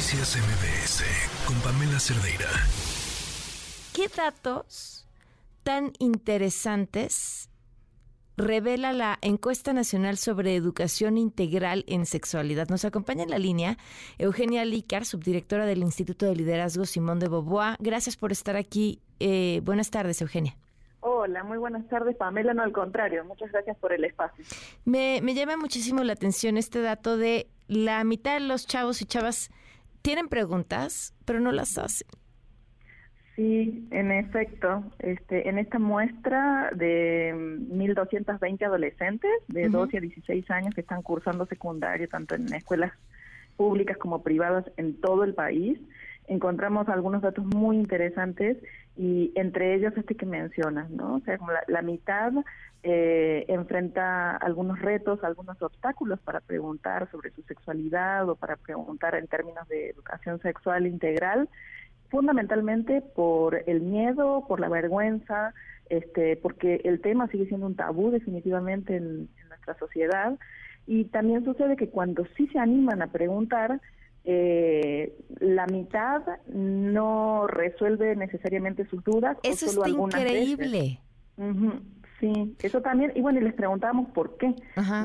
Noticias MBS con Pamela Cerdeira. ¿Qué datos tan interesantes revela la encuesta nacional sobre educación integral en sexualidad? Nos acompaña en la línea Eugenia Lícar, subdirectora del Instituto de Liderazgo Simón de Boboá. Gracias por estar aquí. Eh, buenas tardes, Eugenia. Hola, muy buenas tardes, Pamela. No, al contrario, muchas gracias por el espacio. Me, me llama muchísimo la atención este dato de la mitad de los chavos y chavas tienen preguntas, pero no las hacen. Sí, en efecto, este, en esta muestra de 1.220 adolescentes de 12 a 16 años que están cursando secundario, tanto en escuelas públicas como privadas en todo el país, encontramos algunos datos muy interesantes y entre ellos este que mencionas, ¿no? O sea, como la, mitad eh, enfrenta algunos retos, algunos obstáculos para preguntar sobre su sexualidad o para preguntar en términos de educación sexual integral, fundamentalmente por el miedo, por la vergüenza, este, porque el tema sigue siendo un tabú definitivamente en nuestra sociedad y también sucede que cuando sí se animan a preguntar, eh, la mitad no resuelve necesariamente sus dudas. Eso es increíble. Sí, eso también, y bueno, y les preguntábamos por qué,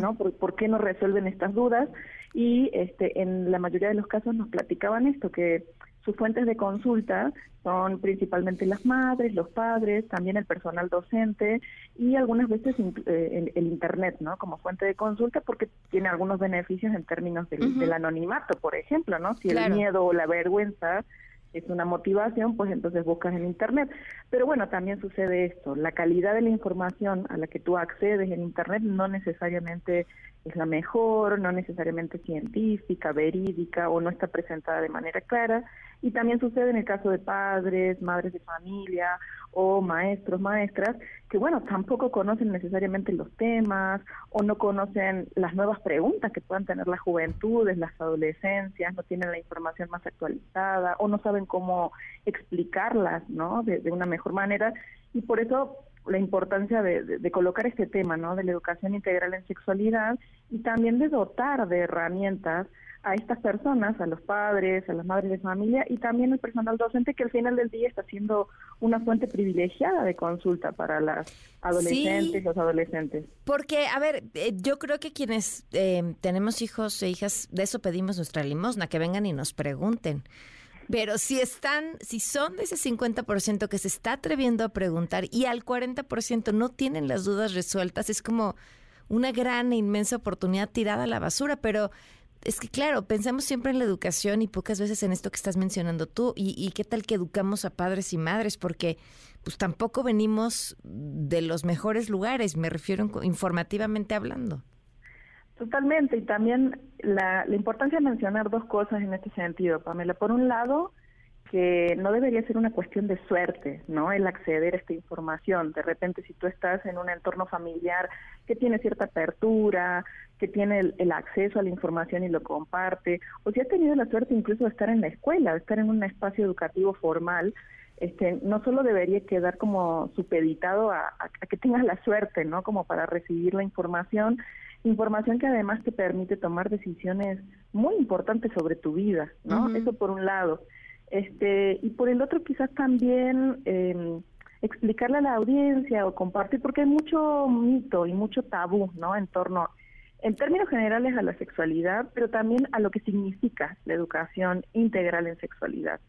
¿no? Por, qué no resuelven estas dudas, y este, en la mayoría de los casos nos platicaban esto, que sus fuentes de consulta son principalmente las madres, los padres, también el personal docente y algunas veces eh, el, Internet, ¿no? Como fuente de consulta porque tiene algunos beneficios en términos del, anonimato, por ejemplo, ¿no? Si el miedo o la vergüenza es una motivación, pues entonces buscas en Internet. Pero bueno, también sucede esto, la calidad de la información a la que tú accedes en Internet no necesariamente es la mejor, no necesariamente científica, verídica o no está presentada de manera clara y también sucede en el caso de padres, madres de familia o maestros, maestras, que bueno, tampoco conocen necesariamente los temas o no conocen las nuevas preguntas que puedan tener las juventudes, las adolescencias, no tienen la información más actualizada o no saben cómo explicarlas, ¿no? De, una mejor manera y por eso la importancia de, de, colocar este tema, ¿no? De la educación integral en sexualidad y también de dotar de herramientas a estas personas, a los padres, a las madres de familia y también al personal docente que al final del día está siendo una fuente privilegiada de consulta para las adolescentes, los adolescentes. Porque, a ver, eh, yo creo que quienes eh, tenemos hijos e hijas, de eso pedimos nuestra limosna, que vengan y nos pregunten. Pero si están, si son de ese 50% que se está atreviendo a preguntar y al 40% no tienen las dudas resueltas, es como una gran e inmensa oportunidad tirada a la basura, pero es que claro, pensamos siempre en la educación y pocas veces en esto que estás mencionando tú. Y, qué tal que educamos a padres y madres, porque pues tampoco venimos de los mejores lugares, me refiero informativamente hablando. Totalmente, y también la, la importancia de mencionar dos cosas en este sentido, Pamela. Por un lado, que no debería ser una cuestión de suerte, ¿no? El acceder a esta información. De repente, si tú estás en un entorno familiar que tiene cierta apertura, que tiene el, acceso a la información y lo comparte, o si has tenido la suerte incluso de estar en la escuela, de estar en un espacio educativo formal, este, no solo debería quedar como supeditado a, que tengas la suerte, ¿no? Como para recibir la información, información que además te permite tomar decisiones muy importantes sobre tu vida, ¿no? Eso por un lado. Este, y por el otro quizás también eh, explicarle a la audiencia o compartir, porque hay mucho mito y mucho tabú, ¿no? En torno, en términos generales, a la sexualidad, pero también a lo que significa la educación integral en sexualidad.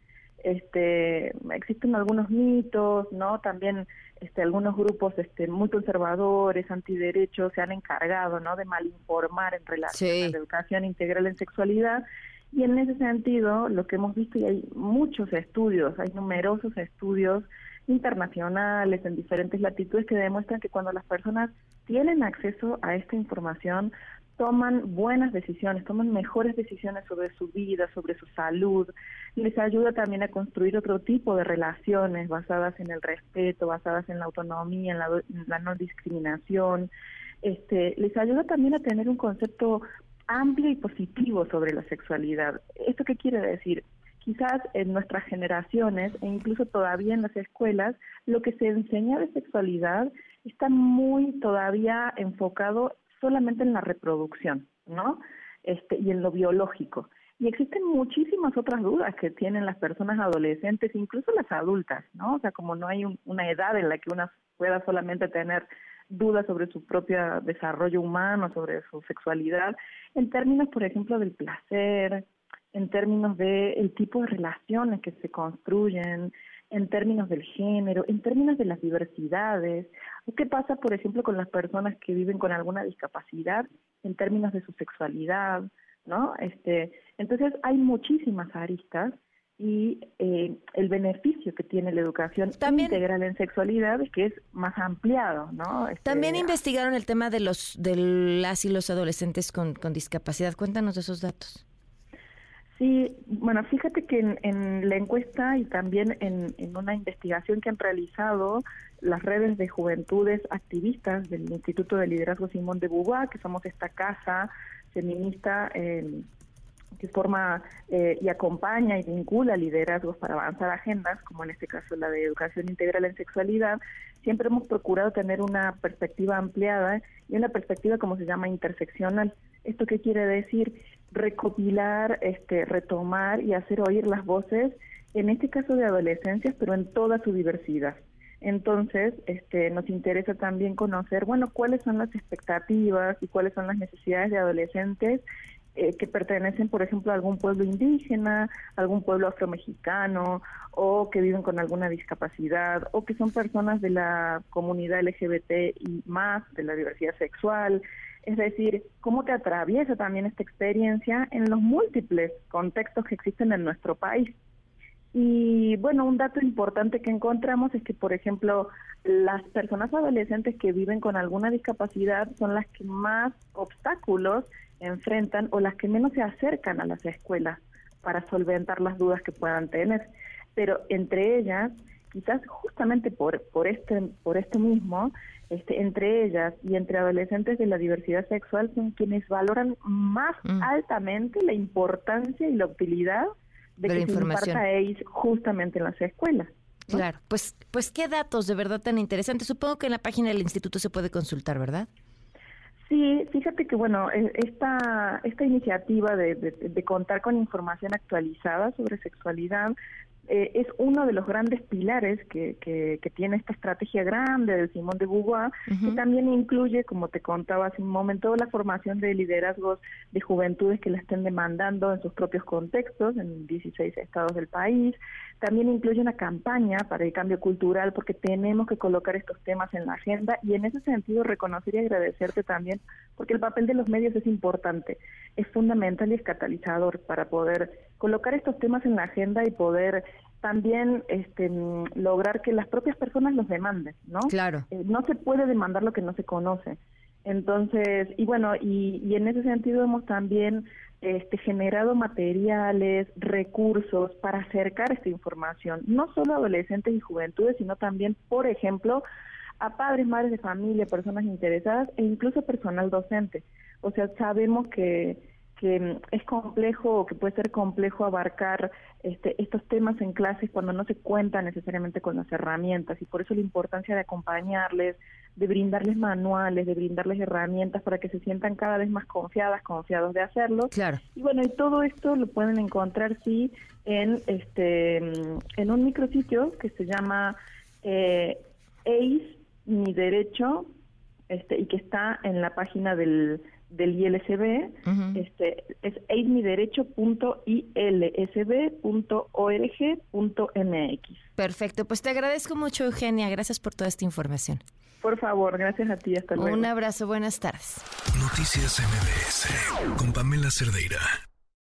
Este, existen algunos mitos, ¿no? También este, algunos grupos este, muy conservadores, antiderechos, se han encargado, ¿no? De malinformar en relación a la educación integral en sexualidad y en ese sentido, lo que hemos visto, y hay muchos estudios, hay numerosos estudios internacionales en diferentes latitudes que demuestran que cuando las personas tienen acceso a esta información, toman buenas decisiones, toman mejores decisiones sobre su vida, sobre su salud, les ayuda también a construir otro tipo de relaciones basadas en el respeto, basadas en la autonomía, en la, en la no discriminación, este, les ayuda también a tener un concepto amplio y positivo sobre la sexualidad. ¿Esto qué quiere decir? Quizás en nuestras generaciones e incluso todavía en las escuelas, lo que se enseña de sexualidad está muy todavía enfocado solamente en la reproducción, ¿no? Este, y en lo biológico. Y existen muchísimas otras dudas que tienen las personas adolescentes, incluso las adultas, ¿no? O sea, como no hay una edad en la que una pueda solamente tener dudas sobre su propio desarrollo humano, sobre su sexualidad, en términos, por ejemplo, del placer, en términos del el tipo de relaciones que se construyen, en términos del género, en términos de las diversidades. ¿Qué pasa, por ejemplo, con las personas que viven con alguna discapacidad en términos de su sexualidad? ¿no? Este, entonces hay muchísimas aristas y eh, el beneficio que tiene la educación integral en sexualidad es que es más ampliado, ¿no? Este, también investigaron el tema de los de las y los adolescentes con, con discapacidad. Cuéntanos de esos datos. Sí, bueno, fíjate que en, la encuesta y también en, en, una investigación que han realizado las redes de juventudes activistas del Instituto de Liderazgo Simón de Beauvoir, que somos esta casa feminista eh, que forma eh, y acompaña y vincula liderazgos para avanzar agendas, como en este caso la de educación integral en sexualidad, siempre hemos procurado tener una perspectiva ampliada y una perspectiva como se llama interseccional. ¿Esto qué quiere decir? Recopilar, este, retomar y hacer oír las voces, en este caso de adolescencias, pero en toda su diversidad. Entonces, este, nos interesa también conocer, bueno, cuáles son las expectativas y cuáles son las necesidades de adolescentes eh, que pertenecen, por ejemplo, a algún pueblo indígena, algún pueblo afromexicano, o que viven con alguna discapacidad, o que son personas de la comunidad LGBT y más, de la diversidad sexual. Es decir, cómo te atraviesa también esta experiencia en los múltiples contextos que existen en nuestro país. Y bueno, un dato importante que encontramos es que, por ejemplo, las personas adolescentes que viven con alguna discapacidad son las que más obstáculos enfrentan o las que menos se acercan a las escuelas para solventar las dudas que puedan tener. Pero entre ellas, quizás justamente por, por, este, por esto mismo, este, entre ellas y entre adolescentes de la diversidad sexual son quienes valoran más mm. altamente la importancia y la utilidad de, que información. se justamente en las escuelas. Claro, pues, pues qué datos de verdad tan interesantes. Supongo que en la página del instituto se puede consultar, ¿verdad? Sí, fíjate que bueno, e, esta, esta iniciativa de, de, contar con información actualizada sobre sexualidad eh, es uno de los grandes pilares que, que, tiene esta estrategia grande de Simón de Beauvoir, que también incluye, como te contaba hace un momento, la formación de liderazgos de juventudes que la estén demandando en sus propios contextos, en 16 estados del país. También incluye una campaña para el cambio cultural, porque tenemos que colocar estos temas en la agenda y en ese sentido reconocer y agradecerte también, porque el papel de los medios es importante, es fundamental y es catalizador para poder colocar estos temas en la agenda y poder también este, lograr que las propias personas los demanden, ¿no? Claro. Eh, no se puede demandar lo que no se conoce. Entonces, y bueno, y, y en ese sentido hemos también este, generado materiales, recursos para acercar esta información, no solo a adolescentes y juventudes, sino también, por ejemplo, a padres, madres de familia, personas interesadas e incluso personal docente. O sea, sabemos que que mm, es complejo o que puede ser complejo abarcar este, estos temas en clases cuando no se cuenta necesariamente con las herramientas y por eso la importancia de acompañarles, de brindarles manuales, de brindarles herramientas para que se sientan cada vez más confiadas, confiados de hacerlo. Claro. Y bueno, y todo esto lo pueden encontrar sí en este mm, en un micrositio que se llama eh, ACE mi derecho este y que está en la página del del ILSB, este, es aidmiderecho.ilsb.org.mx. Perfecto, pues te agradezco mucho Eugenia, gracias por toda esta información. Por favor, gracias a ti, hasta luego. Un abrazo, buenas tardes. Noticias MBS con Pamela Cerdeira.